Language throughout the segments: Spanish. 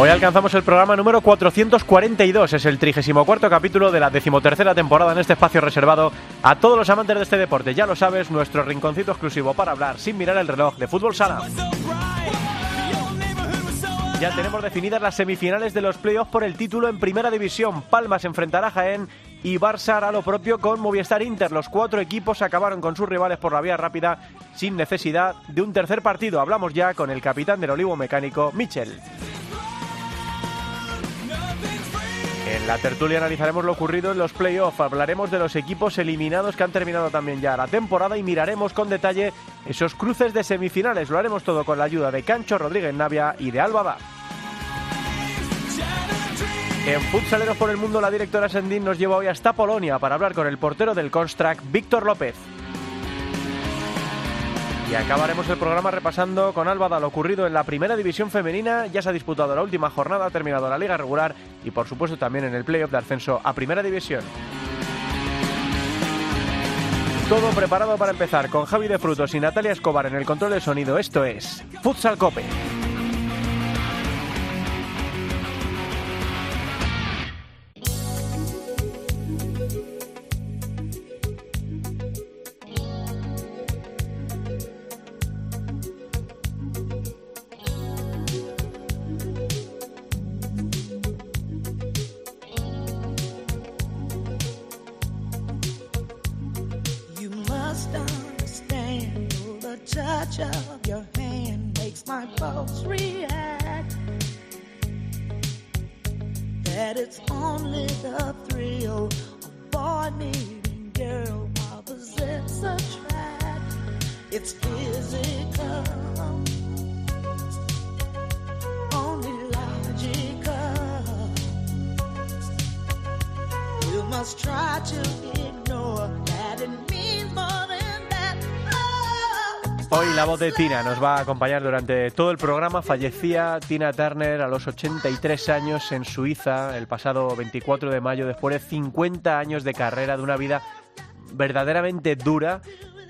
Hoy alcanzamos el programa número 442, es el 34 capítulo de la decimotercera temporada en este espacio reservado a todos los amantes de este deporte. Ya lo sabes, nuestro rinconcito exclusivo para hablar sin mirar el reloj de fútbol sala. Ya tenemos definidas las semifinales de los playoffs por el título en Primera División. Palmas enfrentará a Jaén y Barça hará lo propio con Movistar Inter. Los cuatro equipos acabaron con sus rivales por la vía rápida sin necesidad de un tercer partido. Hablamos ya con el capitán del Olivo Mecánico, Michel. En la tertulia analizaremos lo ocurrido en los playoffs, hablaremos de los equipos eliminados que han terminado también ya la temporada y miraremos con detalle esos cruces de semifinales. Lo haremos todo con la ayuda de Cancho Rodríguez Navia y de Alba En Futsaleros por el Mundo, la directora Sendín nos lleva hoy hasta Polonia para hablar con el portero del Construct, Víctor López. Y acabaremos el programa repasando con Álvada lo ocurrido en la primera división femenina. Ya se ha disputado la última jornada, ha terminado la liga regular y por supuesto también en el playoff de ascenso a primera división. Todo preparado para empezar con Javi de Frutos y Natalia Escobar en el control de sonido. Esto es Futsal Cope. Tina nos va a acompañar durante todo el programa. Fallecía Tina Turner a los 83 años en Suiza el pasado 24 de mayo, después de 50 años de carrera, de una vida verdaderamente dura.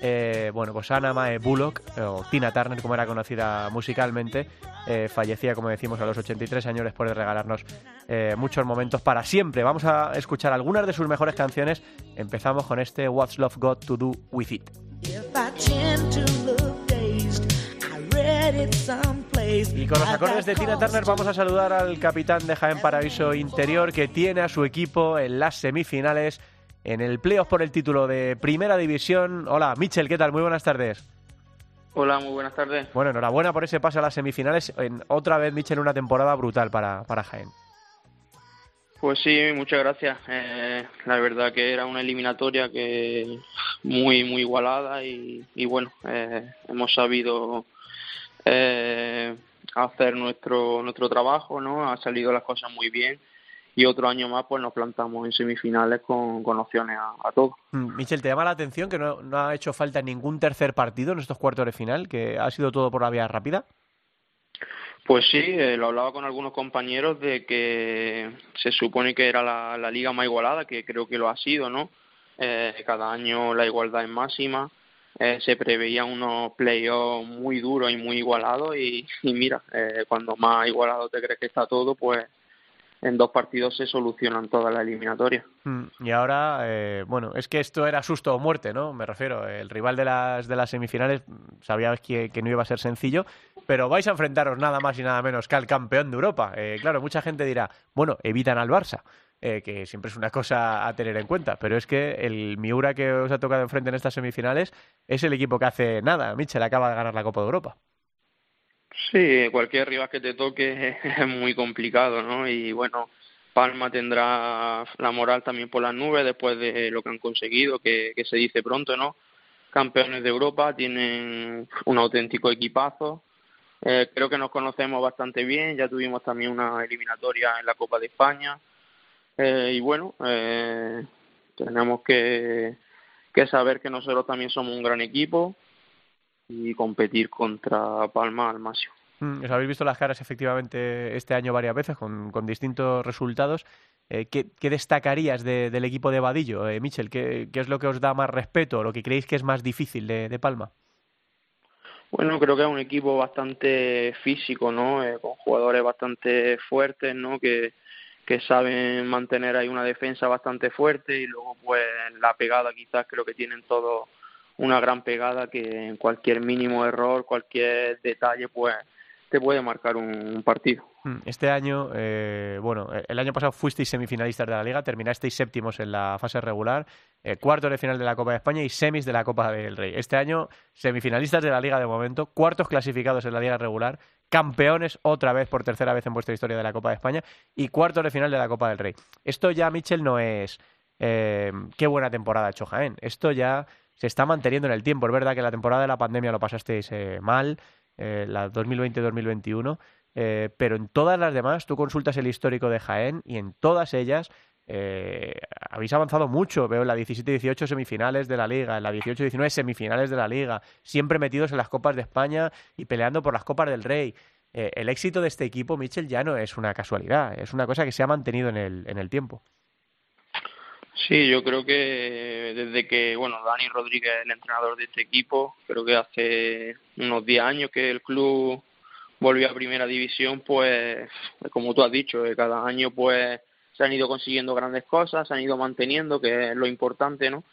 Eh, bueno, pues Anna Mae Bullock, o Tina Turner, como era conocida musicalmente, eh, fallecía, como decimos, a los 83 años después de regalarnos eh, muchos momentos para siempre. Vamos a escuchar algunas de sus mejores canciones. Empezamos con este What's Love Got to Do With It. Y con los acordes de Tina Turner vamos a saludar al capitán de Jaén Paraíso Interior que tiene a su equipo en las semifinales en el playoff por el título de Primera División. Hola, Michel, ¿qué tal? Muy buenas tardes. Hola, muy buenas tardes. Bueno, enhorabuena por ese pase a las semifinales. En, otra vez, Michel, una temporada brutal para, para Jaén. Pues sí, muchas gracias. Eh, la verdad que era una eliminatoria que muy muy igualada y, y bueno, eh, hemos sabido eh, hacer nuestro nuestro trabajo, ¿no? Ha salido las cosas muy bien y otro año más pues nos plantamos en semifinales con, con opciones a, a todo. Mm, Michel, ¿te llama la atención que no, no ha hecho falta ningún tercer partido en estos cuartos de final? ¿Que ha sido todo por la vía rápida? Pues sí, eh, lo hablaba con algunos compañeros de que se supone que era la, la liga más igualada, que creo que lo ha sido, ¿no? Eh, cada año la igualdad es máxima, eh, se preveían unos playoffs muy duros y muy igualados y, mira, eh, cuando más igualado te crees que está todo, pues en dos partidos se solucionan todas las eliminatorias. Mm, Y ahora, eh, bueno, es que esto era susto o muerte, ¿no? Me refiero, el rival de las, de las semifinales, mm, sabíais que, que no iba a ser sencillo, pero vais a enfrentaros nada más y nada menos que al campeón de Europa. Eh, claro, mucha gente dirá, bueno, evitan al Barça, eh, que siempre es una cosa a tener en cuenta, pero es que el Miura que os ha tocado enfrente en estas semifinales es el equipo que hace nada. Michel acaba de ganar la Copa de Europa. Sí, cualquier rival que te toque es muy complicado, ¿no? Y bueno, Palma tendrá la moral también por las nubes después de lo que han conseguido, que, que se dice pronto, ¿no? Campeones de Europa, tienen un auténtico equipazo. Eh, creo que nos conocemos bastante bien, ya tuvimos también una eliminatoria en la Copa de España. Eh, y bueno, eh, Tenemos que, que saber que nosotros también somos un gran equipo y competir contra Palma al máximo. Mm, os habéis visto las caras efectivamente este año varias veces con, con distintos resultados. Eh, ¿qué, ¿qué, destacarías de, del equipo de Vadillo, eh, Michel? ¿Qué, ¿Qué, es lo que os da más respeto o lo que creéis que es más difícil de, de, Palma? Bueno, creo que es un equipo bastante físico, ¿no? Eh, con jugadores bastante fuertes, ¿no? Que, que saben mantener ahí una defensa bastante fuerte y luego pues la pegada quizás creo que tienen todos una gran pegada que en cualquier mínimo error, cualquier detalle pues te puede marcar un, partido. Mm, este año, eh, bueno, el año pasado fuisteis semifinalistas de la Liga, terminasteis séptimos en la fase regular, eh, cuartos de final de la Copa de España y semis de la Copa del Rey. Este año, semifinalistas de la Liga de momento, cuartos clasificados en la Liga regular, campeones otra vez por tercera vez en vuestra historia de la Copa de España y cuartos de final de la Copa del Rey. Esto ya, Michel, no es eh, qué buena temporada ha hecho Jaén. Esto ya se está manteniendo en el tiempo. Es verdad que la temporada de la pandemia lo pasasteis eh, mal, eh, la 2020-2021, eh, pero en todas las demás tú consultas el histórico de Jaén y en todas ellas eh, habéis avanzado mucho. Veo en la 17-18 semifinales de la Liga, en la 18-19 semifinales de la Liga, siempre metidos en las Copas de España y peleando por las Copas del Rey. Eh, el éxito de este equipo, Michel, ya no es una casualidad, es una cosa que se ha mantenido en el, en el tiempo. Sí, yo creo que desde que, bueno, Dani Rodríguez es el entrenador de este equipo, creo que hace unos 10 años que el club volvió a primera división, pues, como tú has dicho, cada año pues se han ido consiguiendo grandes cosas, se han ido manteniendo, que es lo importante, ¿no?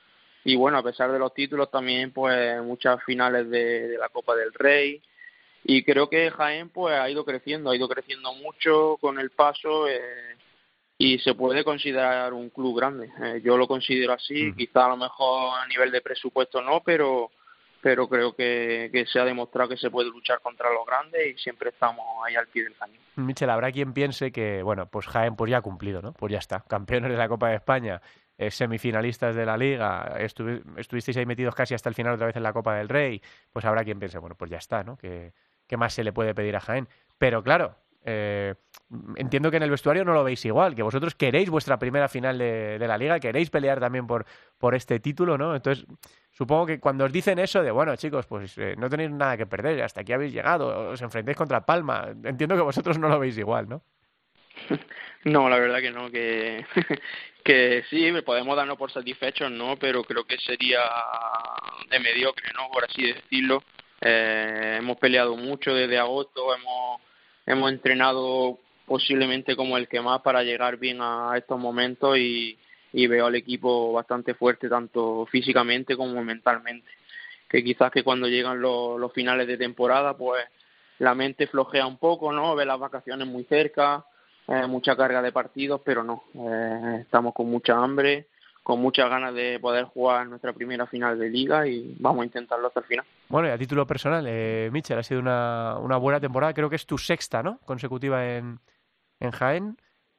Y bueno, a pesar de los títulos también, pues muchas finales de, de la Copa del Rey, y creo que Jaén pues ha ido creciendo, ha ido creciendo mucho con el paso eh, y se puede considerar un club grande. Eh, yo lo considero así, mm. quizá a lo mejor a nivel de presupuesto no, pero pero creo que, se ha demostrado que se puede luchar contra los grandes y siempre estamos ahí al pie del cañón. Michel, habrá quien piense que, bueno, pues Jaén pues ya ha cumplido, ¿no? Pues ya está, campeones de la Copa de España, eh, semifinalistas de la Liga, estuvi estuvisteis ahí metidos casi hasta el final otra vez en la Copa del Rey, pues habrá quien piense, bueno, pues ya está, ¿no? ¿Qué, qué más se le puede pedir a Jaén? Pero claro, eh, entiendo que en el vestuario no lo veis igual, que vosotros queréis vuestra primera final de, de, la liga, queréis pelear también por, por este título, ¿no? Entonces, supongo que cuando os dicen eso de, bueno, chicos, pues eh, no tenéis nada que perder, hasta aquí habéis llegado, os enfrentáis contra Palma, entiendo que vosotros no lo veis igual, ¿no? No, la verdad que no, que, que sí, podemos darnos por satisfechos, ¿no? Pero creo que sería de mediocre, ¿no? Por así decirlo. Eh, hemos peleado mucho desde agosto, hemos hemos entrenado posiblemente como el que más para llegar bien a estos momentos y, y veo al equipo bastante fuerte tanto físicamente como mentalmente que quizás que cuando llegan los, finales de temporada pues la mente flojea un poco no ve las vacaciones muy cerca eh, mucha carga de partidos pero no eh, estamos con mucha hambre con muchas ganas de poder jugar nuestra primera final de liga y vamos a intentarlo hasta el final. Bueno, y a título personal, eh, Mitchell, ha sido una, una buena temporada, creo que es tu sexta, ¿no? Consecutiva en, en Jaén.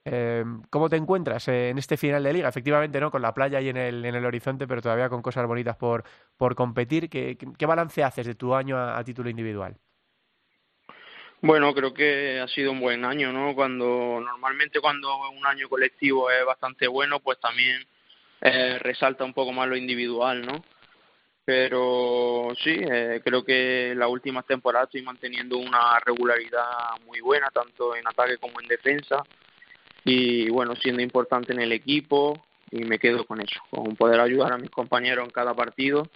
Eh, ¿Cómo te encuentras en este final de liga? Efectivamente, ¿no? Con la playa ahí en el, en el horizonte, pero todavía con cosas bonitas por, por competir. ¿Qué, ¿Qué, balance haces de tu año a, título individual? Bueno, creo que ha sido un buen año, ¿no? Cuando normalmente cuando un año colectivo es bastante bueno, pues también eh, resalta un poco más lo individual, ¿no? Pero sí, eh, creo que la última temporada estoy manteniendo una regularidad muy buena, tanto en ataque como en defensa. Y bueno, siendo importante en el equipo, y me quedo con eso, con poder ayudar a mis compañeros en cada partido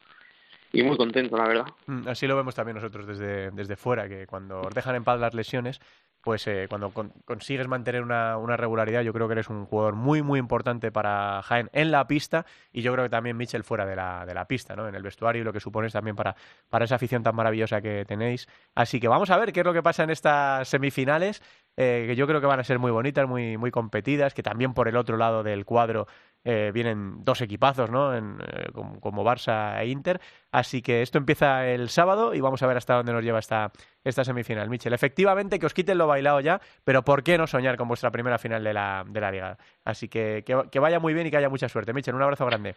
y muy contento, la verdad. Mm, así lo vemos también nosotros desde, desde fuera, que cuando dejan en paz las lesiones, pues eh, cuando con, consigues mantener una, una, regularidad, yo creo que eres un jugador muy, muy importante para Jaén en la pista y yo creo que también Mitchell fuera de la, de la pista, ¿no? En el vestuario y lo que supones también para, para esa afición tan maravillosa que tenéis. Así que vamos a ver qué es lo que pasa en estas semifinales, eh, que yo creo que van a ser muy bonitas, muy, muy competidas, que también por el otro lado del cuadro eh, vienen dos equipazos, ¿no? En, eh, como, como, Barça e Inter. Así que esto empieza el sábado y vamos a ver hasta dónde nos lleva esta, esta semifinal. Michel, efectivamente que os quiten lo bailado ya, pero ¿por qué no soñar con vuestra primera final de la, de la liga? Así que, que, que vaya muy bien y que haya mucha suerte. Michel, un abrazo grande.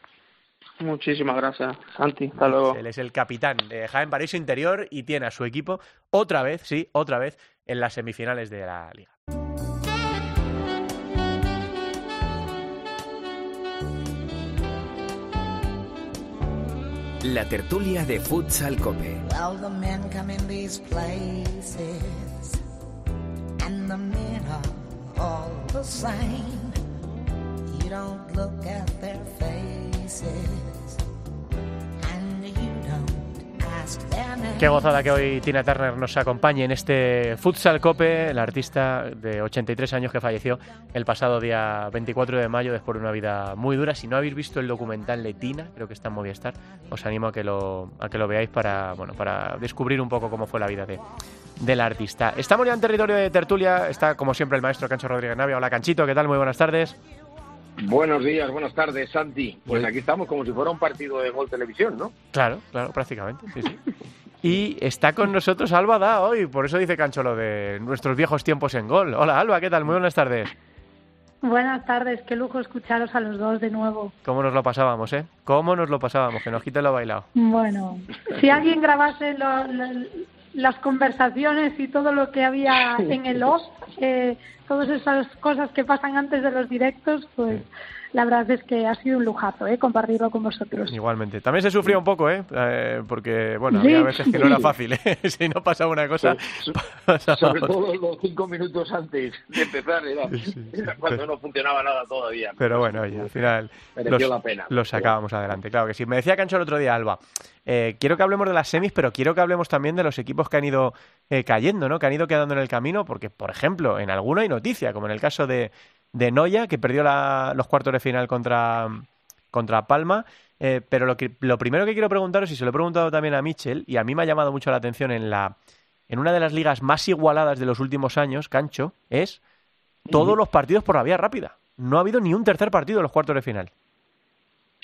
Muchísimas gracias, Santi. Hasta luego. Él es el capitán de Jaén Paraíso Interior y tiene a su equipo otra vez, sí, otra vez en las semifinales de la liga. La tertulia de Futsal Cope. Well, the men come in these places, and the men are all the same. You don't look at their faces, Qué gozada que hoy Tina Turner nos acompañe en este Futsal Cope, la artista de 83 años que falleció el pasado día 24 de mayo después de una vida muy dura. Si no habéis visto el documental de Tina, creo que está en Movistar, os animo a que lo, a que lo veáis para, bueno, para descubrir un poco cómo fue la vida de, de la artista. Estamos ya en territorio de tertulia, está como siempre el maestro Cancho Rodríguez Navia. Hola Canchito, ¿qué tal? Muy buenas tardes. Buenos días, buenas tardes, Santi. Pues aquí estamos como si fuera un partido de Gol Televisión, ¿no? Claro, claro, prácticamente. sí, sí. Y está con nosotros Alba Da hoy, por eso dice Cancho lo de nuestros viejos tiempos en gol. Hola Alba, ¿qué tal? Muy buenas tardes. Buenas tardes, qué lujo escucharos a los dos de nuevo. ¿Cómo nos lo pasábamos, eh? ¿Cómo nos lo pasábamos? Que nos quite lo bailado. Bueno, si alguien grabase lo- lo- las conversaciones y todo lo que había en el off, eh, todas esas cosas que pasan antes de los directos, pues la verdad es que ha sido un lujazo, ¿eh? Compartirlo con vosotros. Igualmente. También se sufría un poco, ¿eh? Eh, porque, bueno, Sí. había veces que no era fácil, ¿eh? si no pasaba una cosa, pasaba Sobre otra. todo los cinco minutos antes de empezar, era, era cuando no funcionaba nada todavía. Pero bueno, oye, al final los, la pena. los sacábamos adelante. Claro que sí. Me decía Cancho el otro día, Alba, eh, quiero que hablemos de las semis, pero quiero que hablemos también de los equipos que han ido eh, cayendo, ¿no? Que han ido quedando en el camino, porque, por ejemplo, en alguno hay noticia, como en el caso de, de Noya, que perdió la- los cuartos de final contra, contra Palma. Eh, pero lo, que, lo primero que quiero preguntaros, y se lo he preguntado también a Michel, y a mí me ha llamado mucho la atención en la en una de las ligas más igualadas de los últimos años, Cancho, es todos los partidos por la vía rápida. No ha habido ni un tercer partido en los cuartos de final.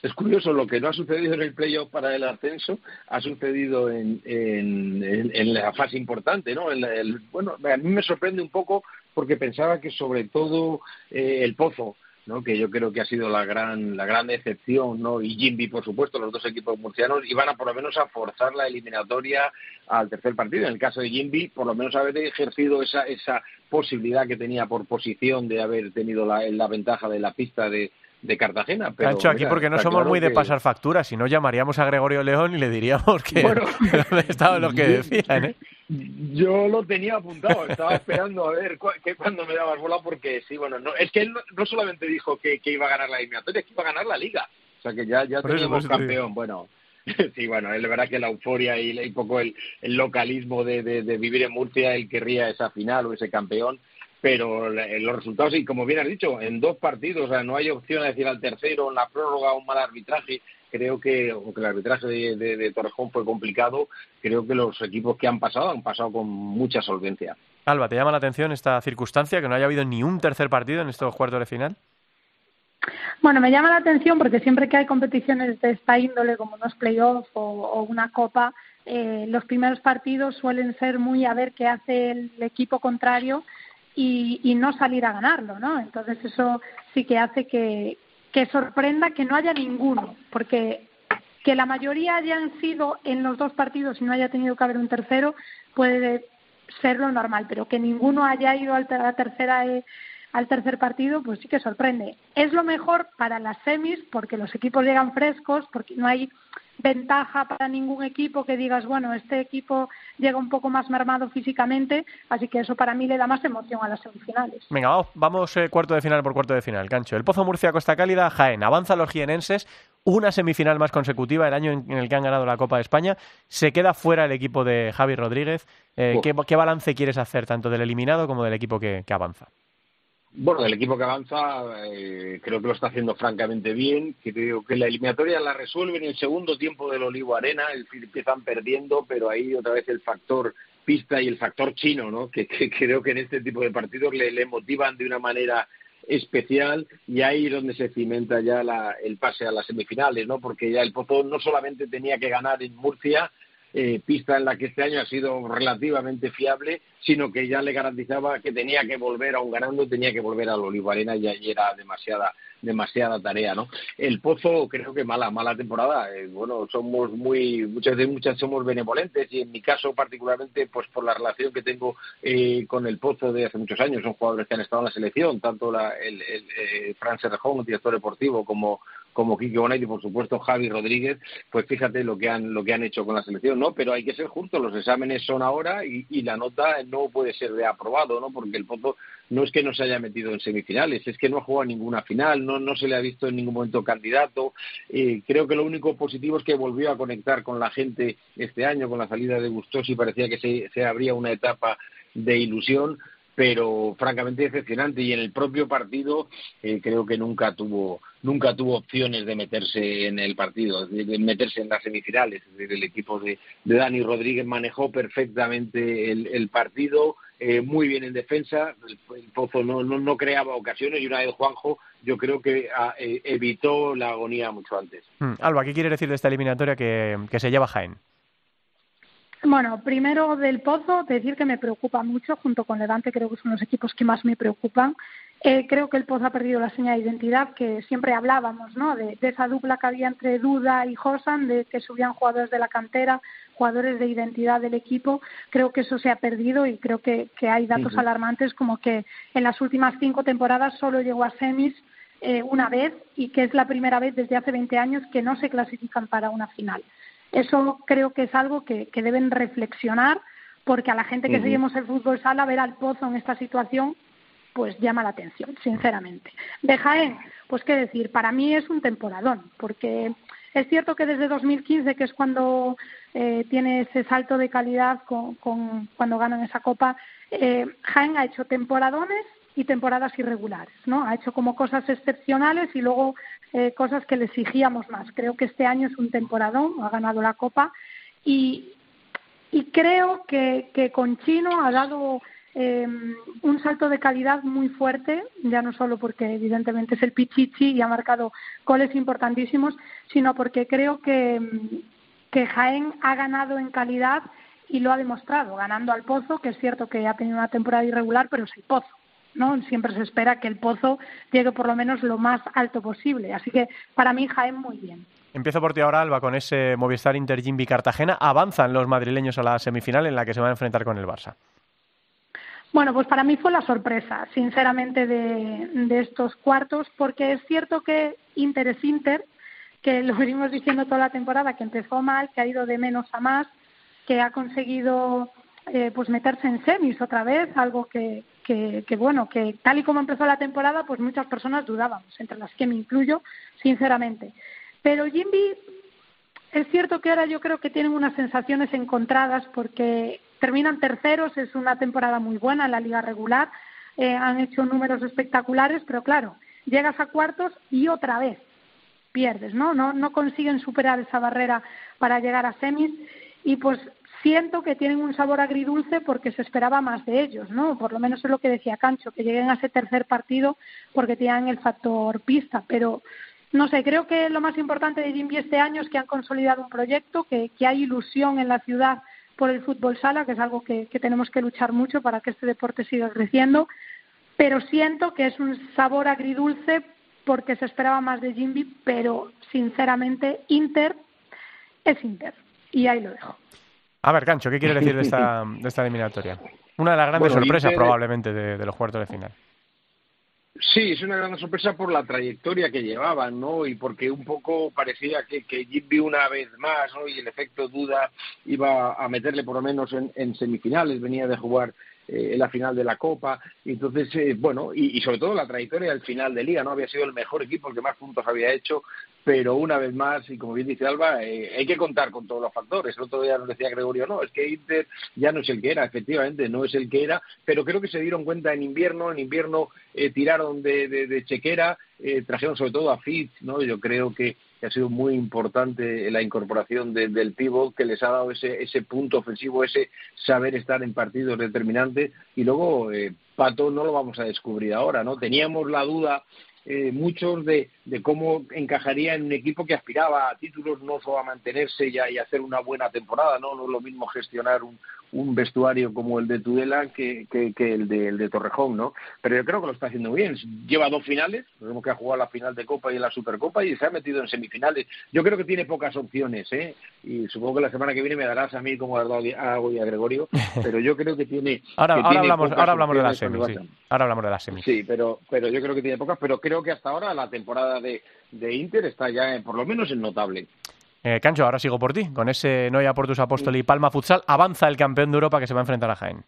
Es curioso, lo que no ha sucedido en el playoff para el ascenso ha sucedido en, en, en- en la fase importante, ¿no? En la- el- bueno, a mí me sorprende un poco porque pensaba que sobre todo eh, el Pozo, ¿no? Que yo creo que ha sido la gran la gran excepción, ¿no? Y Jimby, por supuesto, los dos equipos murcianos iban a por lo menos a forzar la eliminatoria al tercer partido. En el caso de Jimby, por lo menos haber ejercido esa esa posibilidad que tenía por posición de haber tenido la, la ventaja de la pista de de Cartagena. Pero, Cancho, aquí mira, porque no somos claro muy de que- pasar facturas, si no llamaríamos a Gregorio León y le diríamos que Bueno. estaba lo que decían, ¿eh? Yo lo tenía apuntado, estaba esperando a ver cu- que cuando me dabas bola porque sí, bueno, no, es que él no, no solamente dijo que, que iba a ganar la eliminatoria, es que iba a ganar la liga. O sea que ya, ya Por eso, teníamos por eso te campeón. Bueno, sí, bueno, es verdad que la euforia y, y poco el, el localismo de, de, de vivir en Murcia, él querría esa final o ese campeón, pero la- los resultados, y como bien has dicho, en dos partidos, o sea, no hay opción a decir al tercero, en la prórroga, un mal arbitraje. Creo que, aunque el arbitraje de, de, de Torrejón fue complicado, creo que los equipos que han pasado han pasado con mucha solvencia. Alba, ¿te llama la atención esta circunstancia, que no haya habido ni un tercer partido en estos cuartos de final? Bueno, me llama la atención porque siempre que hay competiciones de esta índole, como unos playoffs o, o una copa, eh, los primeros partidos suelen ser muy a ver qué hace el equipo contrario y, y no salir a ganarlo, ¿no? Entonces eso sí que hace que, que sorprenda que no haya ninguno, porque que la mayoría hayan sido en los dos partidos y no haya tenido que haber un tercero puede ser lo normal, pero que ninguno haya ido a la tercera eh, al tercer partido, pues sí que sorprende. Es lo mejor para las semis porque los equipos llegan frescos, porque no hay ventaja para ningún equipo que digas, bueno, este equipo llega un poco más mermado físicamente, así que eso para mí le da más emoción a las semifinales. Venga, vamos, vamos eh, cuarto de final por cuarto de final, Cancho. El Pozo Murcia, Costa Cálida, Jaén. Avanza los jienenses, una semifinal más consecutiva, el año en, en el que han ganado la Copa de España. Se queda fuera el equipo de Javi Rodríguez. Eh, Oh. ¿qué, qué balance quieres hacer, tanto del eliminado como del equipo que, que avanza? Bueno, del equipo que avanza eh, creo que lo está haciendo francamente bien. Creo que la eliminatoria la resuelve en el segundo tiempo del Olivo Arena. Decir, empiezan perdiendo, pero ahí otra vez el factor pista y el factor chino, ¿no? Que, creo que en este tipo de partidos le, le motivan de una manera especial y ahí es donde se cimenta ya la- el pase a las semifinales, ¿no? Porque ya el Pozo no solamente tenía que ganar en Murcia, eh, pista en la que este año ha sido relativamente fiable, sino que ya le garantizaba que tenía que volver, aún ganando, tenía que volver al Olivo Arena y allí era demasiada demasiada tarea, ¿no? El Pozo creo que mala mala temporada. Eh, bueno, somos muy muchas veces muchas somos benevolentes y en mi caso particularmente, pues por la relación que tengo eh, con el Pozo de hace muchos años, son jugadores que han estado en la selección, tanto la, el, el eh, Fran Serrejón, director deportivo, como como Quique Bonait y por supuesto Javi Rodríguez, pues fíjate lo que han lo que han hecho con la selección, ¿no? Pero hay que ser justos, los exámenes son ahora y, y la nota no puede ser de aprobado, ¿no? Porque el Pozo no es que no se haya metido en semifinales, es que no ha jugado ninguna final, no, no se le ha visto en ningún momento candidato. Eh, creo que lo único positivo es que volvió a conectar con la gente este año, con la salida de Gustosi, parecía que se, se abría una etapa de ilusión pero francamente decepcionante y en el propio partido eh, creo que nunca tuvo nunca tuvo opciones de meterse en el partido, de, meterse en las semifinales. Es decir, el equipo de, Dani Rodríguez manejó perfectamente el, partido, eh, muy bien en defensa, el, Pozo no, no, creaba ocasiones y una vez Juanjo yo creo que a, eh, evitó la agonía mucho antes. Mm. Alba, ¿qué quiere decir de esta eliminatoria que, que se lleva Jaén? Bueno, primero del Pozo, decir que me preocupa mucho, junto con Levante, creo que son los equipos que más me preocupan. Eh, creo que el Pozo ha perdido la señal de identidad, que siempre hablábamos, ¿no? De, de, esa dupla que había entre Duda y Josan, de que subían jugadores de la cantera, jugadores de identidad del equipo. Creo que eso se ha perdido y creo que, que hay datos uh -huh. alarmantes como que en las últimas cinco temporadas solo llegó a semis eh, una vez y que es la primera vez desde hace 20 años que no se clasifican para una final. Eso creo que es algo que, que deben reflexionar porque a la gente que uh -huh. seguimos el fútbol sala ver al Pozo en esta situación pues llama la atención, sinceramente. De Jaén, pues qué decir, para mí es un temporadón, porque es cierto que desde 2015, que es cuando eh, tiene ese salto de calidad con, con cuando ganan esa copa, eh, Jaén ha hecho temporadones y temporadas irregulares, ¿no? Ha hecho como cosas excepcionales y luego eh, cosas que le exigíamos más. Creo que este año es un temporadón, ha ganado la Copa y, creo que, que con Chino ha dado eh, un salto de calidad muy fuerte, ya no solo porque evidentemente es el Pichichi y ha marcado goles importantísimos, sino porque creo que, que Jaén ha ganado en calidad y lo ha demostrado, ganando al Pozo, que es cierto que ha tenido una temporada irregular, pero es el Pozo. ¿No? Siempre se espera que el pozo llegue por lo menos lo más alto posible. Así que para mí Jaén muy bien. Empiezo por ti ahora, Alba, con ese Movistar Inter Jimby Cartagena. Avanzan los madrileños a la semifinal en la que se van a enfrentar con el Barça. Bueno, pues para mí fue la sorpresa, sinceramente, de, de estos cuartos, porque es cierto que Inter es Inter, que lo venimos diciendo toda la temporada, que empezó mal, que ha ido de menos a más, que ha conseguido eh, pues meterse en semis otra vez, algo que, que, bueno, que tal y como empezó la temporada, pues muchas personas dudábamos, entre las que me incluyo, sinceramente. Pero Jimby, es cierto que ahora yo creo que tienen unas sensaciones encontradas porque terminan terceros, es una temporada muy buena en la liga regular, eh, han hecho números espectaculares, pero claro, llegas a cuartos y otra vez pierdes, ¿no? No, no consiguen superar esa barrera para llegar a semis y pues siento que tienen un sabor agridulce porque se esperaba más de ellos, ¿no? Por lo menos es lo que decía Cancho, que lleguen a ese tercer partido porque tienen el factor pista, pero no sé, creo que lo más importante de Jimby este año es que han consolidado un proyecto, que, que hay ilusión en la ciudad por el fútbol sala, que es algo que, que tenemos que luchar mucho para que este deporte siga creciendo, pero siento que es un sabor agridulce porque se esperaba más de Jimby, pero sinceramente Inter es Inter y ahí lo dejo. A ver, Cancho, ¿qué quiere decir de esta, de esta eliminatoria? Una de las grandes bueno, sorpresas Inter... probablemente de, de, los cuartos de final. Sí, es una gran sorpresa por la trayectoria que llevaban, ¿no? Y porque un poco parecía que, que Jimby una vez más, ¿no? Y el efecto duda iba a meterle por lo menos en, en semifinales, venía de jugar eh, en la final de la Copa. Entonces, eh, bueno, y, y, sobre todo la trayectoria del final de Liga, ¿no? Había sido el mejor equipo, el que más puntos había hecho, pero una vez más, y como bien dice Alba, eh, hay que contar con todos los factores. El otro día nos decía Gregorio, no, es que Inter ya no es el que era, efectivamente, no es el que era, pero creo que se dieron cuenta en invierno, en invierno eh, tiraron de, de, chequera, eh, trajeron sobre todo a Fitz, ¿no? Yo creo que ha sido muy importante la incorporación de, del pívot que les ha dado ese, ese punto ofensivo, ese saber estar en partidos determinantes y luego eh, Pato no lo vamos a descubrir ahora, ¿no? Teníamos la duda eh, muchos de, de, cómo encajaría en un equipo que aspiraba a títulos, no solo a mantenerse y y hacer una buena temporada, ¿no? No es lo mismo gestionar un, un vestuario como el de Tudela que, que, el, de, el de Torrejón, ¿no? Pero yo creo que lo está haciendo bien. Lleva dos finales, vemos que ha jugado la final de Copa y la Supercopa y se ha metido en semifinales. Yo creo que tiene pocas opciones, ¿eh? Y supongo que la semana que viene me darás a mí como a, y a Gregorio, pero yo creo que tiene. ahora, ahora hablamos, ahora hablamos de la semi, sí. Ahora hablamos de la semi. Sí, pero, pero yo creo que tiene pocas, pero creo que hasta ahora la temporada de, de Inter está ya, por lo menos, en notable. Eh, Cancho, ahora sigo por ti. Con ese Noia Portus Apóstol y Palma Futsal, avanza el campeón de Europa que se va a enfrentar a Jaén.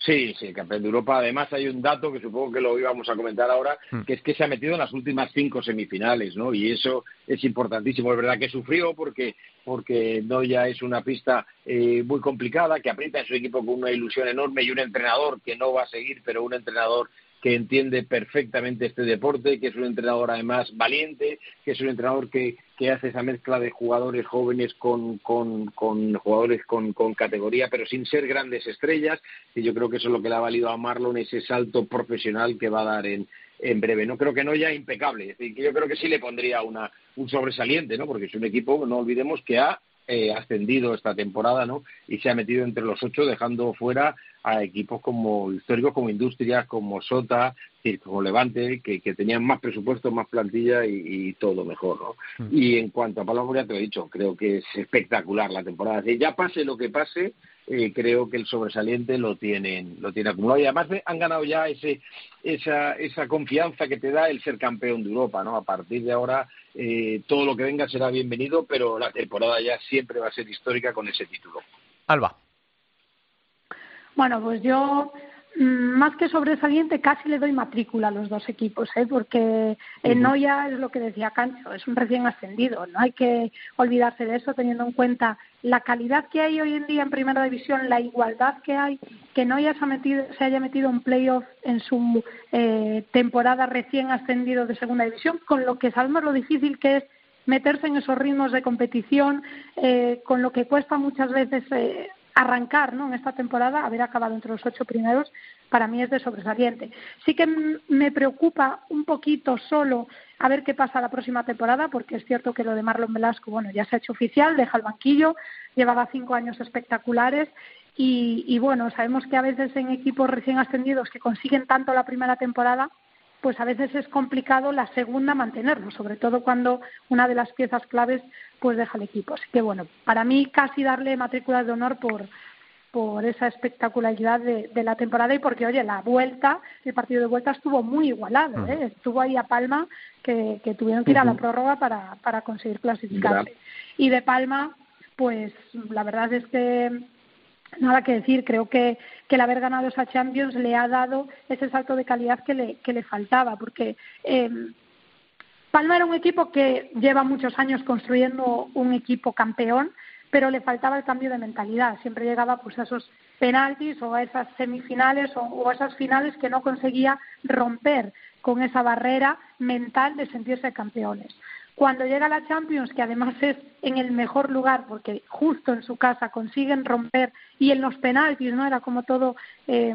Sí, sí, campeón de Europa. Además hay un dato que supongo que lo íbamos a comentar ahora, hmm. que es que se ha metido en las últimas cinco semifinales, ¿no? Y eso es importantísimo. Es verdad que sufrió porque porque Noya es una pista eh, muy complicada, que aprieta en su equipo con una ilusión enorme y un entrenador que no va a seguir, pero un entrenador que entiende perfectamente este deporte, que es un entrenador además valiente, que es un entrenador que, que hace esa mezcla de jugadores jóvenes con, con, jugadores con, con, categoría, pero sin ser grandes estrellas, y yo creo que eso es lo que le ha valido a Marlon ese salto profesional que va a dar en, en breve. No creo que no ya impecable, es decir, que yo creo que sí le pondría una, un sobresaliente, ¿no? porque es un equipo, no olvidemos, que ha eh, ascendido esta temporada, ¿no? Y se ha metido entre los ocho, dejando fuera a equipos como históricos, como Industrias, como Sota, como Levante, que, tenían más presupuesto, más plantilla y, todo mejor, ¿no? Mm. Y en cuanto a Pablo ya te lo he dicho, creo que es espectacular la temporada. Si ya pase lo que pase, eh, creo que el sobresaliente lo tienen, lo tiene acumulado. Y además han ganado ya ese, esa, esa confianza que te da el ser campeón de Europa, ¿no? A partir de ahora eh, todo lo que venga será bienvenido, pero la temporada ya siempre va a ser histórica con ese título. Alba. Bueno, pues yo más que sobresaliente, casi le doy matrícula a los dos equipos, ¿eh? porque en Noya es lo que decía Cancho, es un recién ascendido, no hay que olvidarse de eso teniendo en cuenta la calidad que hay hoy en día en Primera División, la igualdad que hay, que Noya se, ha metido, se haya metido en playoff en su eh, temporada recién ascendido de Segunda División, con lo que sabemos lo difícil que es meterse en esos ritmos de competición, eh, con lo que cuesta muchas veces eh, arrancar ¿no? en esta temporada, haber acabado entre los ocho primeros, para mí es de sobresaliente. Sí que me preocupa un poquito solo a ver qué pasa la próxima temporada, porque es cierto que lo de Marlon Velasco, bueno, ya se ha hecho oficial, deja el banquillo, llevaba cinco años espectaculares y, y bueno, sabemos que a veces en equipos recién ascendidos que consiguen tanto la primera temporada, pues a veces es complicado la segunda mantenerlo, sobre todo cuando una de las piezas claves pues deja el equipo. Así que bueno, para mí casi darle matrícula de honor por, por esa espectacularidad de, la temporada y porque, oye, la vuelta, el partido de vuelta estuvo muy igualado, ¿eh? estuvo ahí a Palma que, tuvieron que ir a la prórroga para, para conseguir clasificarse. Y de Palma, pues la verdad es que nada que decir. Creo que, que el haber ganado esa Champions le ha dado ese salto de calidad que le, que le faltaba, porque eh, Palma era un equipo que lleva muchos años construyendo un equipo campeón, pero le faltaba el cambio de mentalidad. Siempre llegaba pues, a esos penaltis o a esas semifinales o, o a esas finales que no conseguía romper con esa barrera mental de sentirse campeones. Cuando llega la Champions, que además es en el mejor lugar, porque justo en su casa consiguen romper, y en los penaltis, ¿no? Era como todo, eh,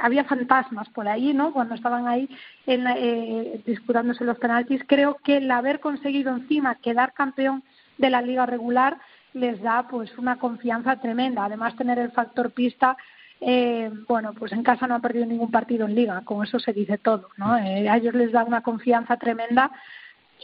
había fantasmas por ahí, ¿no? Cuando estaban ahí en, eh, disputándose los penaltis. Creo que el haber conseguido encima quedar campeón de la liga regular les da pues una confianza tremenda. Además, tener el factor pista eh, bueno, pues en casa no han perdido ningún partido en liga, con eso se dice todo, ¿no? Eh, a ellos les da una confianza tremenda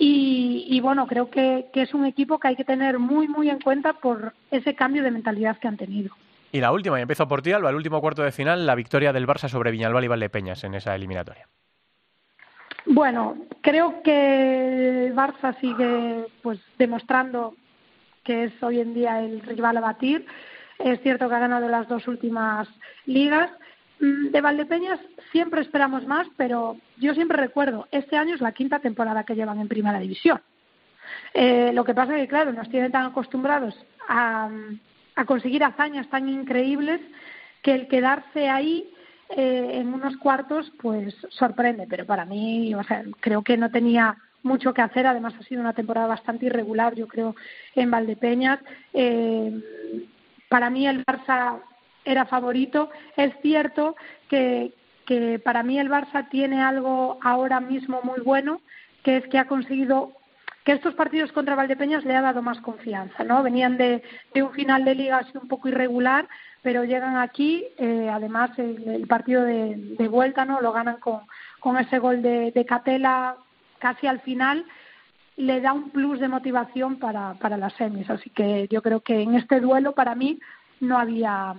y, bueno, creo que, es un equipo que hay que tener muy, muy en cuenta por ese cambio de mentalidad que han tenido. Y la última, y empiezo por ti, Alba, el último cuarto de final, la victoria del Barça sobre Viñalbal y Valdepeñas en esa eliminatoria. Bueno, creo que el Barça sigue pues demostrando que es hoy en día el rival a batir. Es cierto que ha ganado las dos últimas ligas de Valdepeñas siempre esperamos más, pero yo siempre recuerdo, este año es la quinta temporada que llevan en Primera División. Eh, lo que pasa es que, claro, nos tienen tan acostumbrados a, conseguir hazañas tan increíbles que el quedarse ahí eh, en unos cuartos, pues sorprende. Pero para mí, o sea, creo que no tenía mucho que hacer. Además, ha sido una temporada bastante irregular, yo creo, en Valdepeñas. Eh, para mí, el Barça era favorito. Es cierto que, que para mí el Barça tiene algo ahora mismo muy bueno, que es que ha conseguido que estos partidos contra Valdepeñas le ha dado más confianza, ¿no? Venían de, de un final de liga así un poco irregular, pero llegan aquí, eh, además el, partido de, vuelta no lo ganan con, con ese gol de, de Catela casi al final le da un plus de motivación para, para las semis. Así que yo creo que en este duelo para mí no había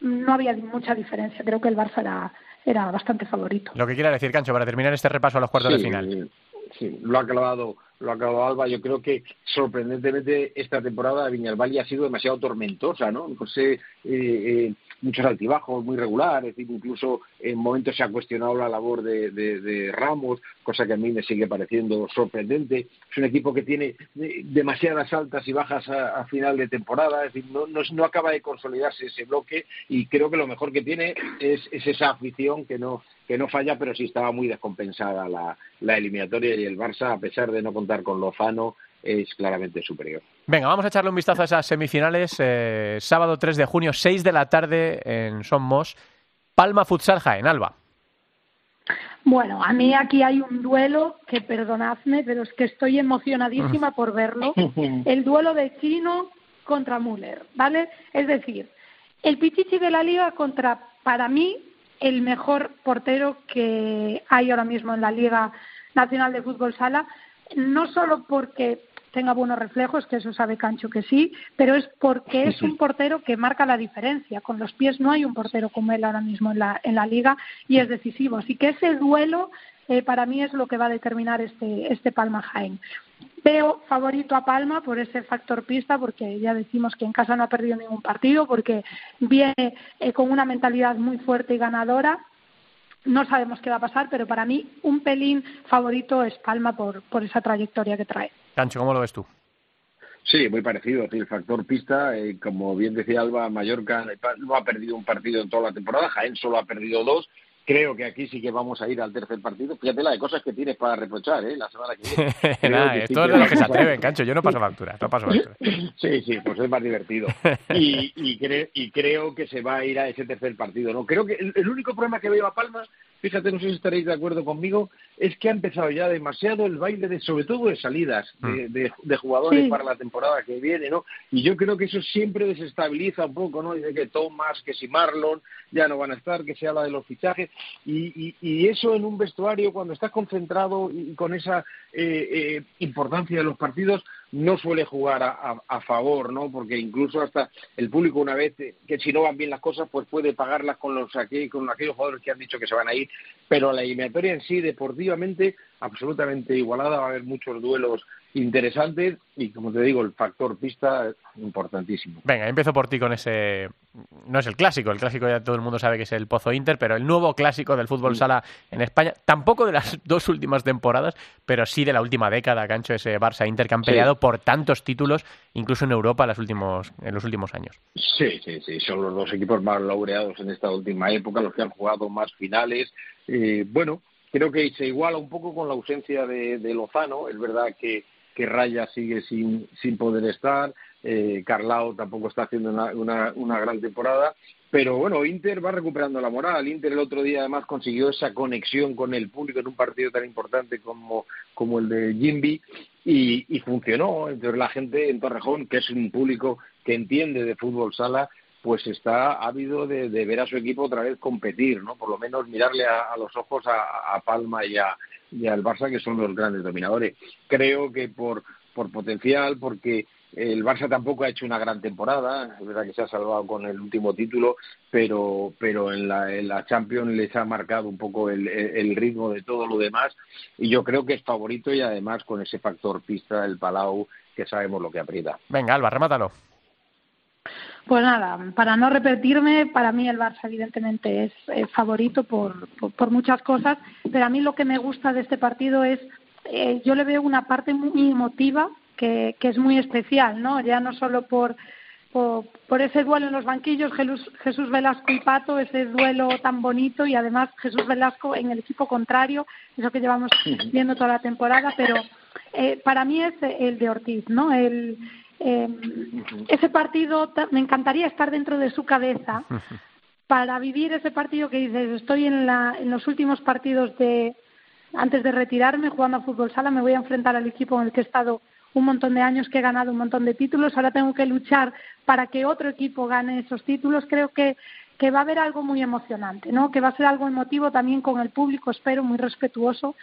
no había mucha diferencia. Creo que el Barça era, era bastante favorito. Lo que quiera decir, Cancho, para terminar este repaso a los cuartos de final. Sí, lo ha acabado, lo ha acabado Alba. Yo creo que sorprendentemente esta temporada de Viñalbali ha sido demasiado tormentosa, ¿no? No sé, eh, eh, muchos altibajos, muy regular, es decir, incluso en momentos se ha cuestionado la labor de, de, Ramos, cosa que a mí me sigue pareciendo sorprendente. Es un equipo que tiene eh, demasiadas altas y bajas a, final de temporada, es decir, no, no, acaba de consolidarse ese bloque y creo que lo mejor que tiene es, es esa afición que no que no falla, pero sí estaba muy descompensada la, la eliminatoria y el Barça, a pesar de no contar con Lozano, es claramente superior. Venga, vamos a echarle un vistazo a esas semifinales. Eh, sábado 3 de junio, 6 de la tarde en Somos. Palma Futsal en Alba. Bueno, a mí aquí hay un duelo que perdonadme, pero es que estoy emocionadísima por verlo. El duelo de Chino contra Müller, ¿vale? Es decir, el Pichichi de la Liga contra, para mí, el mejor portero que hay ahora mismo en la Liga Nacional de Fútbol Sala, no solo porque tenga buenos reflejos, que eso sabe Cancho que sí, pero es porque es un portero que marca la diferencia. Con los pies no hay un portero como él ahora mismo en la, en la liga y es decisivo. Así que ese duelo eh, para mí es lo que va a determinar este, este Palma Jaén. Veo favorito a Palma por ese factor pista, porque ya decimos que en casa no ha perdido ningún partido, porque viene eh, con una mentalidad muy fuerte y ganadora no sabemos qué va a pasar, pero para mí un pelín favorito es Palma por, por esa trayectoria que trae. Cancho, ¿cómo lo ves tú? Sí, muy parecido. El factor pista, eh, como bien decía Alba, Mallorca no ha perdido un partido en toda la temporada, Jaén solo ha perdido dos Creo que aquí sí que vamos a ir al tercer partido. Fíjate la de cosas que tienes para reprochar, ¿eh? La semana que viene. Esto es de los que se atreven, Cancho. Yo no paso factura, no paso factura. sí, sí, pues es más divertido. Y, y, creo que se va a ir a ese tercer partido, ¿no? Creo que el, único problema que veo a Palma, fíjate, no sé si estaréis de acuerdo conmigo, es que ha empezado ya demasiado el baile, de sobre todo de salidas de, mm. de, jugadores para la temporada que viene, ¿no? Y yo creo que eso siempre desestabiliza un poco, ¿no? Dice que Thomas, que si Marlon ya no van a estar, que se habla de los fichajes. Y, y, eso en un vestuario, cuando estás concentrado y con esa eh, eh, importancia de los partidos, no suele jugar a, a, favor, ¿no? Porque incluso hasta el público una vez que si no van bien las cosas, pues puede pagarlas con los con aquellos jugadores que han dicho que se van a ir. Pero la eliminatoria en sí, deportivamente, absolutamente igualada, va a haber muchos duelos interesantes y, como te digo, el factor pista importantísimo. Venga, empiezo por ti con ese. No es el clásico, el clásico ya todo el mundo sabe que es el Pozo Inter, pero el nuevo clásico del fútbol sala en España, tampoco de las dos últimas temporadas, pero sí de la última década, Cancho, ese Barça Inter que han peleado por tantos títulos, incluso en Europa en los últimos, en los últimos años. Sí, sí, sí, son los dos equipos más laureados en esta última época, los que han jugado más finales. Eh, bueno, creo que se iguala un poco con la ausencia de, de Lozano, es verdad que que Raya sigue sin, sin poder estar, eh, Carlao tampoco está haciendo una, una, gran temporada, pero bueno, Inter va recuperando la moral. Inter el otro día además consiguió esa conexión con el público en un partido tan importante como, como el de Jimby y, funcionó. Entonces la gente en Torrejón, que es un público que entiende de fútbol sala, pues está ávido de, ver a su equipo otra vez competir, ¿no? Por lo menos mirarle a, los ojos a Palma y a, y al Barça, que son los grandes dominadores. Creo que por, por potencial, porque el Barça tampoco ha hecho una gran temporada, es verdad que se ha salvado con el último título, pero, pero en, la, en la Champions les ha marcado un poco el, el, ritmo de todo lo demás y yo creo que es favorito y además con ese factor pista del Palau que sabemos lo que aprieta. Venga, Alba, remátalo. Pues nada, para no repetirme, para mí el Barça evidentemente es eh, favorito por, por, muchas cosas, pero a mí lo que me gusta de este partido es, eh, yo le veo una parte muy emotiva que, que es muy especial, ¿no? Ya no solo por, por, ese duelo en los banquillos, Jesús, Jesús Velasco y Pato, ese duelo tan bonito y además Jesús Velasco en el equipo contrario, eso que llevamos viendo toda la temporada, pero eh, para mí es el de Ortiz, ¿no? El, eh, ese partido, me encantaría estar dentro de su cabeza para vivir ese partido que dices, estoy en, la, en los últimos partidos de, antes de retirarme jugando a fútbol sala, me voy a enfrentar al equipo en el que he estado un montón de años que he ganado un montón de títulos, ahora tengo que luchar para que otro equipo gane esos títulos. Creo que, que va a haber algo muy emocionante, ¿no? Que va a ser algo emotivo también con el público, espero, muy respetuoso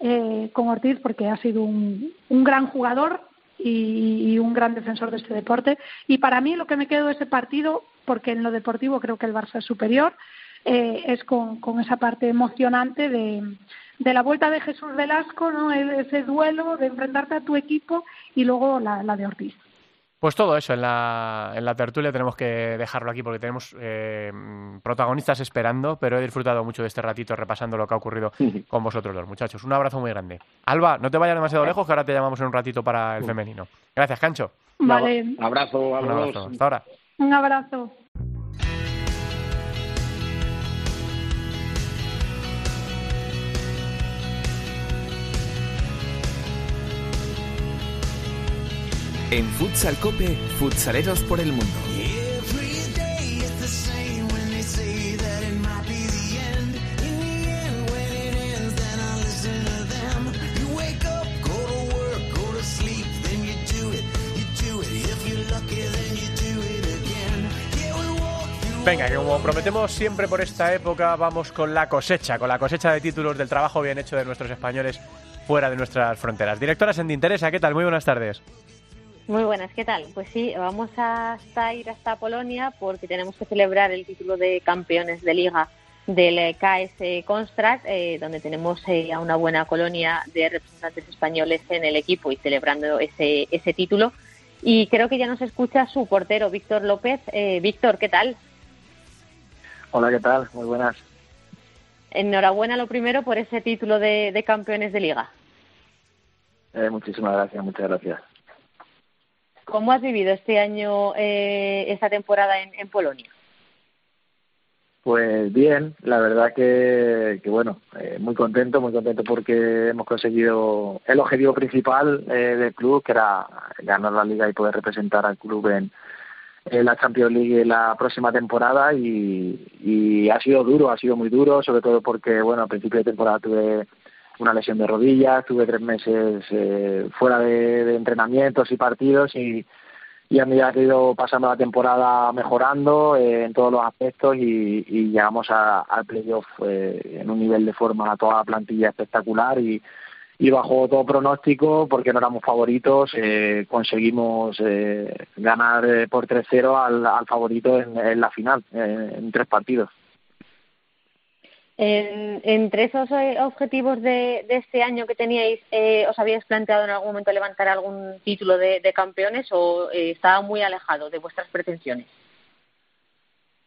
eh, con Ortiz porque ha sido un, un gran jugador y, y, un gran defensor de este deporte. Y para mí lo que me quedo de ese partido, porque en lo deportivo creo que el Barça es superior, eh, es con, con esa parte emocionante de, de la vuelta de Jesús Velasco, ¿no? E-, ese duelo de enfrentarte a tu equipo y luego la, la de Ortiz. Pues todo eso en la, en la tertulia tenemos que dejarlo aquí porque tenemos eh, protagonistas esperando, pero he disfrutado mucho de este ratito repasando lo que ha ocurrido con vosotros dos, muchachos. Un abrazo muy grande. Alba, no te vayas demasiado lejos, que ahora te llamamos en un ratito para el femenino. Gracias, Cancho. Vale. Un abrazo, Un abrazo. Hasta ahora. Un abrazo. En Futsal Cope, futsaleros por el mundo. Venga, que como prometemos siempre por esta época, vamos con la cosecha, con la cosecha de títulos del trabajo bien hecho de nuestros españoles fuera de nuestras fronteras. Directora Sendinteresa, ¿qué tal? Muy buenas tardes. Muy buenas, ¿qué tal? Pues sí, vamos hasta ir hasta Polonia porque tenemos que celebrar el título de campeones de liga del KS Construct, eh, donde tenemos eh, a una buena colonia de representantes españoles en el equipo y celebrando ese, ese título. Y creo que ya nos escucha su portero, Víctor López. Eh, Víctor, ¿qué tal? Hola, ¿qué tal? Muy buenas. Enhorabuena lo primero por ese título de, de campeones de liga. Eh, muchísimas gracias, muchas gracias. ¿Cómo has vivido este año, eh, esta temporada en, en, Polonia? Pues bien, la verdad que, bueno, eh, muy contento, muy contento porque hemos conseguido el objetivo principal eh, del club, que era ganar la liga y poder representar al club en, en la Champions League la próxima temporada y, y ha sido duro, ha sido muy duro, sobre todo porque, bueno, a principio de temporada tuve una lesión de rodillas, tuve tres meses eh, fuera de, entrenamientos y partidos y, a medida que he ido pasando la temporada mejorando eh, en todos los aspectos y, llegamos a, al playoff eh, en un nivel de forma a toda la plantilla espectacular y, y bajo todo pronóstico, porque no éramos favoritos, eh, conseguimos eh, ganar eh, por 3-0 al, al, favorito en, la final, en tres partidos. En, entre esos objetivos de, de, este año que teníais, eh, ¿os habíais planteado en algún momento levantar algún título de, campeones o eh, estaba muy alejado de vuestras pretensiones?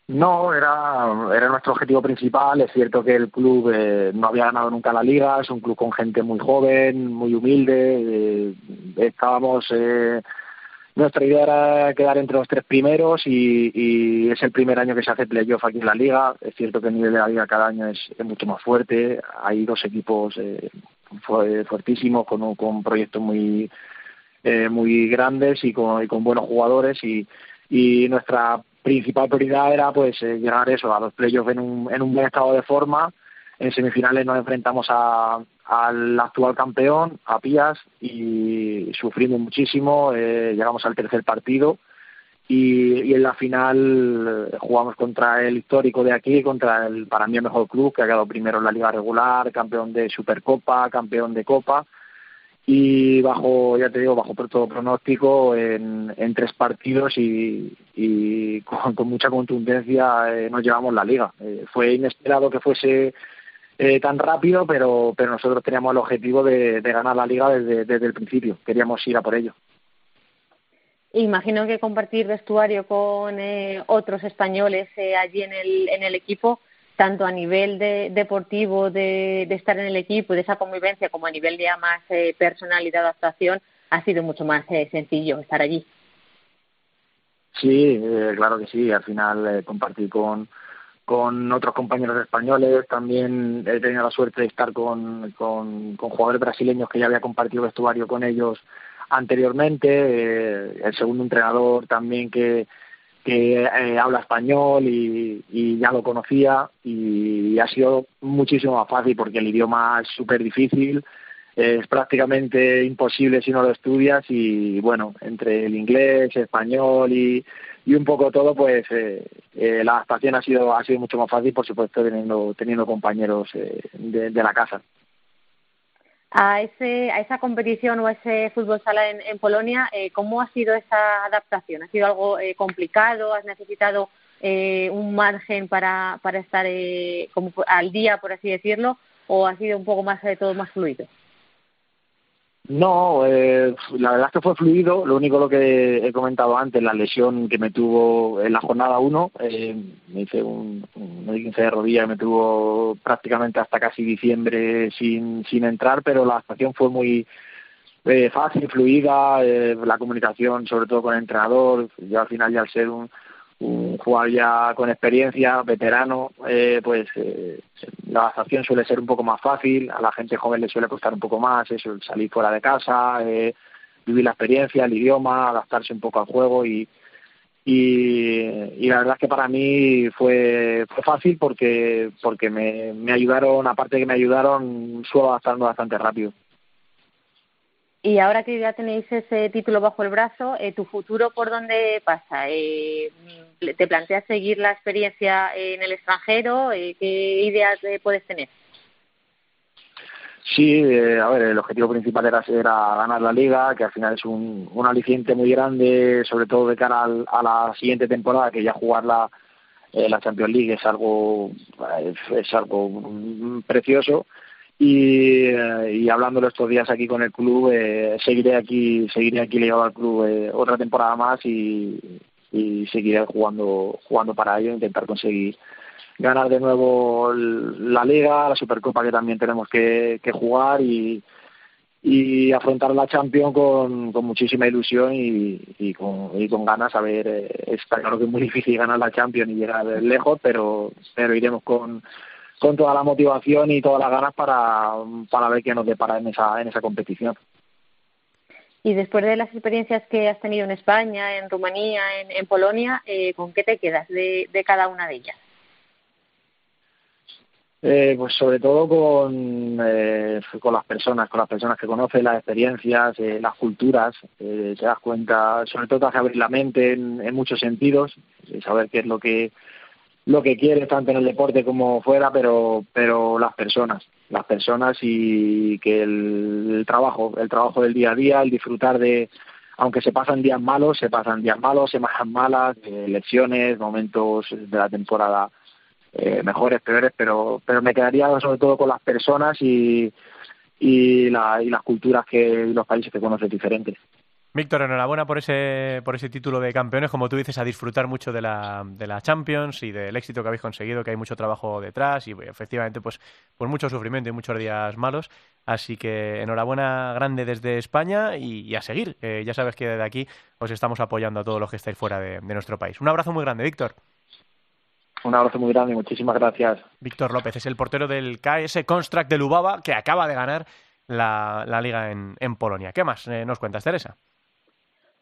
No, era, era nuestro objetivo principal. Es cierto que el club eh, no había ganado nunca la liga, es un club con gente muy joven, muy humilde. Eh, estábamos eh, nuestra idea era quedar entre los tres primeros y, y, es el primer año que se hace playoff aquí en la liga. Es cierto que el nivel de la liga cada año es, es mucho más fuerte. Hay dos equipos eh, fuertísimos con, con proyectos muy eh, muy grandes y con, y con buenos jugadores y, y nuestra principal prioridad era pues eh, llegar eso a los playoffs en un, en un buen estado de forma. En semifinales nos enfrentamos al actual campeón, a Pías, y sufrimos muchísimo, eh, llegamos al tercer partido y, en la final eh, jugamos contra el histórico de aquí, contra el para mí el mejor club, que ha quedado primero en la liga regular, campeón de Supercopa, campeón de Copa, y bajo, ya te digo, bajo todo pronóstico en, en tres partidos y, y con, con mucha contundencia eh, nos llevamos la liga. Eh, fue inesperado que fuese eh, tan rápido, pero, pero nosotros teníamos el objetivo de, de ganar la liga desde, desde el principio. Queríamos ir a por ello. Imagino que compartir vestuario con eh, otros españoles eh, allí en el, en el equipo, tanto a nivel de, deportivo, de, de, estar en el equipo, de esa convivencia, como a nivel ya más eh, personal y de adaptación, ha sido mucho más eh, sencillo estar allí. Sí, eh, claro que sí. Al final compartir con, con otros compañeros españoles. También he tenido la suerte de estar con, con, con jugadores brasileños que ya había compartido vestuario con ellos anteriormente. Eh, el segundo entrenador también que, que eh, habla español y, y, ya lo conocía y ha sido muchísimo más fácil porque el idioma es súper difícil. es prácticamente imposible si no lo estudias y bueno, entre el inglés, español y, y un poco todo, pues eh, eh, la adaptación ha sido ha sido mucho más fácil, por supuesto, teniendo teniendo compañeros eh, de, la casa. A ese a esa competición o a ese fútbol sala en, en Polonia, eh, ¿cómo ha sido esa adaptación? ¿Ha sido algo eh, complicado? ¿Has necesitado un margen para para estar como al día, por así decirlo, o ha sido un poco más de todo más fluido? No, eh, la verdad es que fue fluido. Lo único lo que he comentado antes, la lesión que me tuvo en la jornada 1, eh, me hice un, un 15 de rodilla, me tuvo prácticamente hasta casi diciembre sin, sin entrar, pero la adaptación fue muy eh, fácil, fluida, eh, la comunicación sobre todo con el entrenador. Yo al final ya al ser un, un jugador ya con experiencia, veterano, eh, pues eh, la adaptación suele ser un poco más fácil, a la gente joven le suele costar un poco más eso, salir fuera de casa, eh, vivir la experiencia, el idioma, adaptarse un poco al juego y, y, y la verdad es que para mí fue, fue fácil porque porque me, ayudaron, aparte que me ayudaron, suelo adaptando bastante rápido. Y ahora que ya tenéis ese título bajo el brazo, eh, ¿tu futuro por dónde pasa? Eh, ¿Te planteas seguir la experiencia en el extranjero? Eh, ¿Qué ideas puedes tener? Sí, eh, a ver, el objetivo principal era, era ganar la liga, que al final es un, un aliciente muy grande, sobre todo de cara al, a la siguiente temporada, que ya jugar la, Champions League es algo, es, es algo mm, precioso y, eh, y hablándolo estos días aquí con el club eh, seguiré aquí seguiré aquí ligado al club eh, otra temporada más y, seguiré jugando jugando para ello intentar conseguir ganar de nuevo la liga la supercopa que también tenemos que, que jugar y y afrontar la Champions con, con muchísima ilusión y, y, con, y con ganas. A ver eh, está claro que es muy difícil ganar la Champions y llegar lejos pero pero iremos con con toda la motivación y todas las ganas para, para ver qué nos depara en esa, en esa competición. Y después de las experiencias que has tenido en España, en Rumanía, en, en Polonia, eh, ¿con qué te quedas de, de cada una de ellas? Eh, pues sobre todo con, eh, con las personas, con las personas que conocen las experiencias, eh, las culturas, eh, te das cuenta, sobre todo te hace abrir la mente en, en muchos sentidos, saber qué es lo que lo que quieres tanto en el deporte como fuera, pero pero las personas, las personas y que el, trabajo, el trabajo del día a día, el disfrutar de aunque se pasan días malos, se pasan días malos, semanas malas, eh, lecciones, momentos de la temporada eh, mejores, peores, pero pero me quedaría sobre todo con las personas y y, la, y las culturas que y los países que conoces diferentes. Víctor, enhorabuena por ese, por ese título de campeones. Como tú dices, a disfrutar mucho de la, de la Champions y del éxito que habéis conseguido, que hay mucho trabajo detrás y efectivamente, pues, pues mucho sufrimiento y muchos días malos. Así que enhorabuena grande desde España y, y a seguir. Eh, ya sabes que desde aquí os estamos apoyando a todos los que estáis fuera de, de nuestro país. Un abrazo muy grande, Víctor. Un abrazo muy grande, muchísimas gracias. Víctor López es el portero del KS Construct de Lubava, que acaba de ganar la, la liga en, en Polonia. ¿Qué más eh, nos cuentas, Teresa?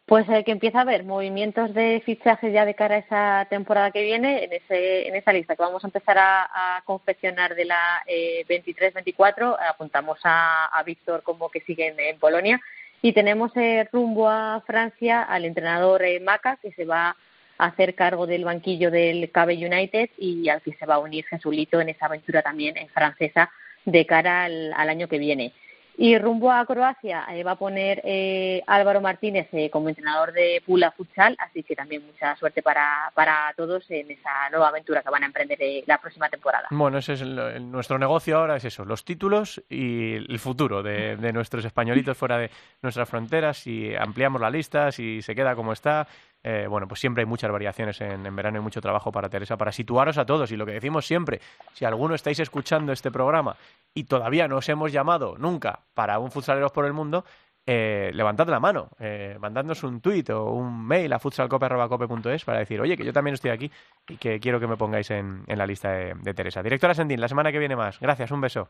Pues eh, que empieza a haber movimientos de fichajes ya de cara a esa temporada que viene en, ese, en esa lista que vamos a empezar a, confeccionar de la eh, 23-24. Apuntamos a, Víctor como que sigue en, Polonia y tenemos eh, rumbo a Francia al entrenador eh, Maca que se va a hacer cargo del banquillo del KB United y al que se va a unir Jesulito en esa aventura también en francesa de cara al, al año que viene. Y rumbo a Croacia eh, va a poner eh, Álvaro Martínez eh, como entrenador de Pula Futsal, así que también mucha suerte para, para todos en esa nueva aventura que van a emprender eh, la próxima temporada. Bueno, ese es el, nuestro negocio ahora, es eso, los títulos y el futuro de, de nuestros españolitos fuera de nuestras fronteras, si ampliamos la lista, si se queda como está, eh, bueno, pues siempre hay muchas variaciones en, en, verano y mucho trabajo para Teresa, para situaros a todos. Y lo que decimos siempre, si alguno estáis escuchando este programa y todavía no os hemos llamado nunca para un futsaleros por el mundo, eh, levantad la mano, eh, mandadnos un tuit o un mail a futsalcope.cope.es para decir, oye, que yo también estoy aquí y que quiero que me pongáis en, en la lista de, de Teresa. Directora Sendín, la semana que viene más. Gracias, un beso.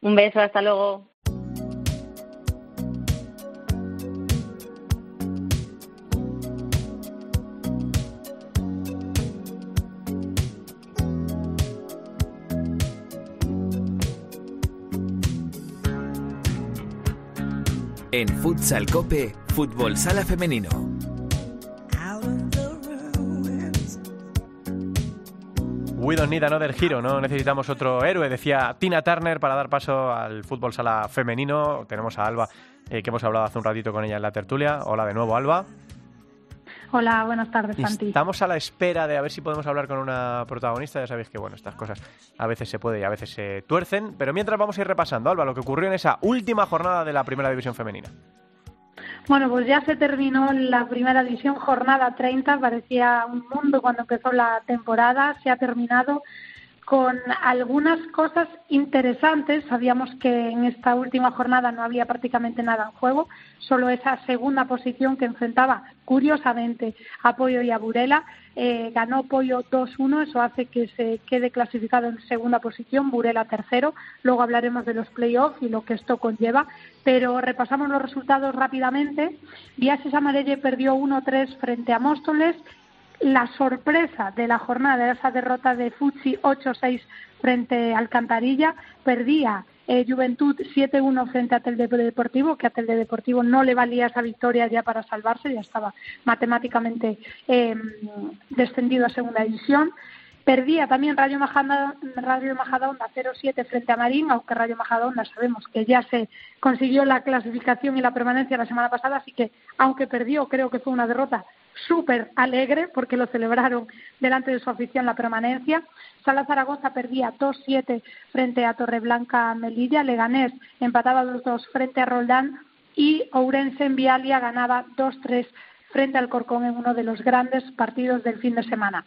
Un beso, hasta luego. En Futsal Cope, Fútbol Sala Femenino. We don't need another hero, no necesitamos otro héroe, decía Tina Turner para dar paso al fútbol sala femenino. Tenemos a Alba, eh, que hemos hablado hace un ratito con ella en la tertulia. Hola de nuevo, Alba. Hola, buenas tardes, Santi. Estamos a la espera de a ver si podemos hablar con una protagonista. Ya sabéis que bueno, estas cosas a veces se puede y a veces se tuercen. Pero mientras vamos a ir repasando, Alba, lo que ocurrió en esa última jornada de la Primera División Femenina. Bueno, pues ya se terminó la primera división, jornada 30, parecía un mundo cuando empezó la temporada, se ha terminado con algunas cosas interesantes. Sabíamos que en esta última jornada no había prácticamente nada en juego, solo esa segunda posición que enfrentaba, curiosamente, a Pollo y a Burela. Eh, ganó Pollo 2-1, eso hace que se quede clasificado en segunda posición, Burela tercero. Luego hablaremos de los playoffs y lo que esto conlleva, pero repasamos los resultados rápidamente. Viajes Amarelle perdió 1-3 frente a Móstoles, la sorpresa de la jornada esa derrota de Futsi 8-6 frente a Alcantarilla. Perdía eh, Juventud 7-1 frente a Telde Deportivo, que a Telde Deportivo no le valía esa victoria ya para salvarse, ya estaba matemáticamente eh, descendido a segunda división. Perdía también Rayo Majadahonda, Rayo Majadahonda 0-7 frente a Marín, aunque Rayo Majadahonda sabemos que ya se consiguió la clasificación y la permanencia la semana pasada, así que aunque perdió, creo que fue una derrota súper alegre porque lo celebraron delante de su afición la permanencia. Sala Zaragoza perdía 2-7 frente a Torreblanca Melilla, Leganés empataba 2-2 frente a Roldán y Ourense en Vialia ganaba 2-3 frente al Corcón en uno de los grandes partidos del fin de semana.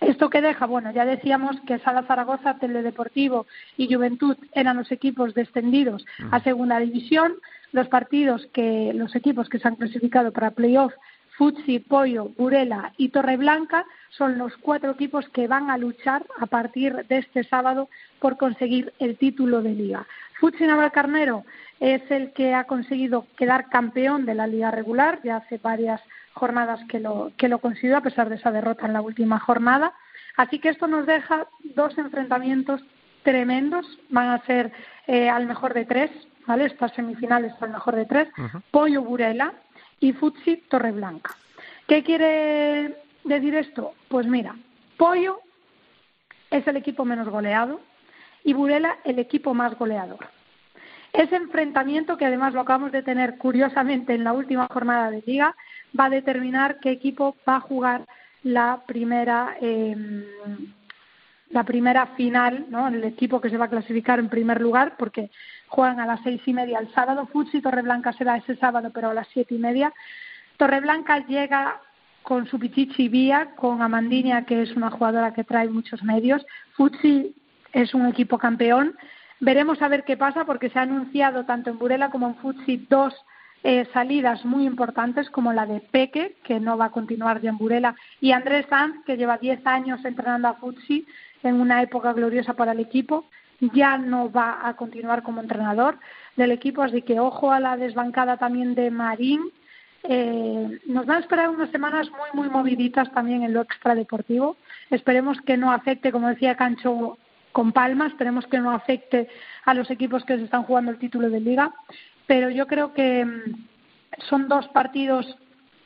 ¿Esto qué deja? Bueno, ya decíamos que Sala Zaragoza, Teledeportivo y Juventud eran los equipos descendidos a segunda división. Los partidos que, los equipos que se han clasificado para playoff Futsi, Pollo, Burela y Torreblanca son los cuatro equipos que van a luchar a partir de este sábado por conseguir el título de liga. Futsi Navalcarnero es el que ha conseguido quedar campeón de la liga regular, ya hace varias jornadas que lo, que lo consiguió a pesar de esa derrota en la última jornada. Así que esto nos deja dos enfrentamientos tremendos, van a ser eh, al mejor de tres, ¿vale? Estas semifinales al mejor de tres. Pollo Burela, y Futsi Torreblanca. ¿Qué quiere decir esto? Pues mira, Pollo es el equipo menos goleado y Burela el equipo más goleador. Ese enfrentamiento, que además lo acabamos de tener curiosamente en la última jornada de liga, va a determinar qué equipo va a jugar la primera em, la primera final, ¿no? El equipo que se va a clasificar en primer lugar, porque juegan a las seis y media el sábado. Futsi Torreblanca será ese sábado, pero a las siete y media. Torreblanca llega con su Pichichi Vía, con Amandiña, que es una jugadora que trae muchos medios. Futsi es un equipo campeón. Veremos a ver qué pasa, porque se ha anunciado tanto en Burela como en Futsi dos eh, salidas muy importantes como la de Peque, que no va a continuar ya en Burela, y Andrés Sanz, que lleva diez años entrenando a Futsi en una época gloriosa para el equipo, ya no va a continuar como entrenador del equipo, así que ojo a la desbancada también de Marín. Eh, nos van a esperar unas semanas muy, muy moviditas también en lo extradeportivo. Esperemos que no afecte, como decía Cancho, con Palma, esperemos que no afecte a los equipos que se están jugando el título de liga, pero yo creo que mm, son dos partidos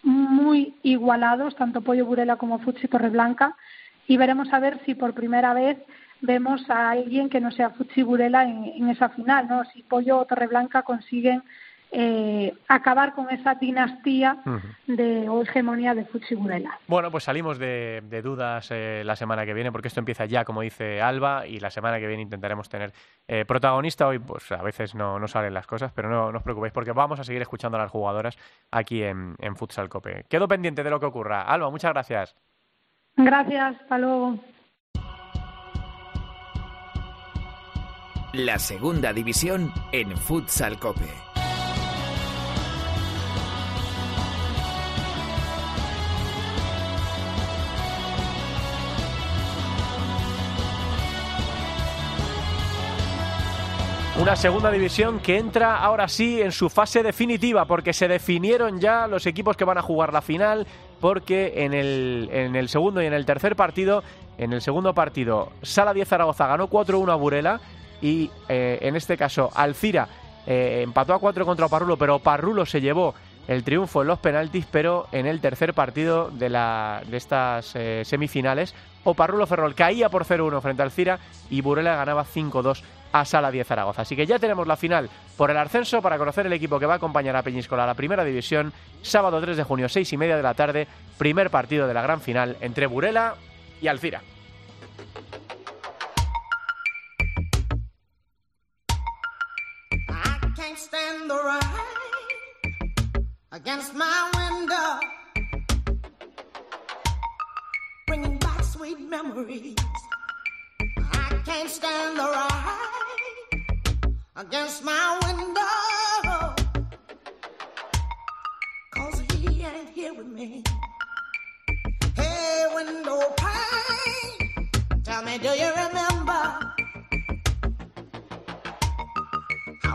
muy igualados, tanto Pollo Burela como Futsi Torreblanca, y veremos a ver si por primera vez vemos a alguien que no sea Fuchiburela en, en esa final, ¿no? Si Pollo o Torreblanca consiguen eh, acabar con esa dinastía de o hegemonía de Fuchiburela. Bueno, pues salimos de, dudas eh, la semana que viene, porque esto empieza ya, como dice Alba, y la semana que viene intentaremos tener eh, protagonista. Hoy, pues a veces no, no, salen las cosas, pero no, no, os preocupéis, porque vamos a seguir escuchando a las jugadoras aquí en, en Futsal Cope. Quedo pendiente de lo que ocurra. Alba, muchas gracias. Gracias, hasta luego. La segunda división en Futsal Cope. Una segunda división que entra ahora sí en su fase definitiva, porque se definieron ya los equipos que van a jugar la final, porque en el, en el segundo y en el tercer partido, en el segundo partido, Sala 10 Zaragoza ganó 4-1 a Burela y eh, en este caso Alcira eh, empató a cuatro contra Parrulo, pero Parrulo se llevó el triunfo en los penaltis, pero en el tercer partido de, la, de estas eh, semifinales, Oparrulo Ferrol caía por 0-1 frente al Cira y Burela ganaba 5-2 a Sala 10 Zaragoza. Así que ya tenemos la final por el ascenso para conocer el equipo que va a acompañar a Peñíscola a la primera división, sábado 3 de junio, 6 y media de la tarde, primer partido de la gran final entre Burela y Alcira. Can't stand the rain against my window, cause he ain't here with me. Hey, window pane, tell me, do you remember?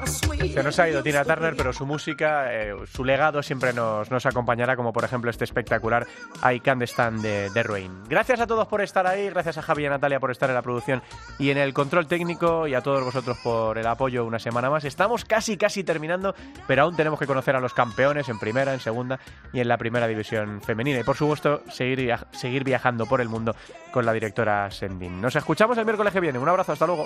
Se nos ha ido Tina Turner, pero su música, eh, su legado siempre nos, nos, acompañará, como por ejemplo este espectacular I Can't Stand de, de Rain. Gracias a todos por estar ahí, gracias a Javi y a Natalia por estar en la producción y en el control técnico y a todos vosotros por el apoyo una semana más. Estamos casi, casi terminando, pero aún tenemos que conocer a los campeones en primera, en segunda y en la primera división femenina. Y por supuesto, seguir, seguir viajando por el mundo con la directora Sendin. Nos escuchamos el miércoles que viene. Un abrazo, hasta luego.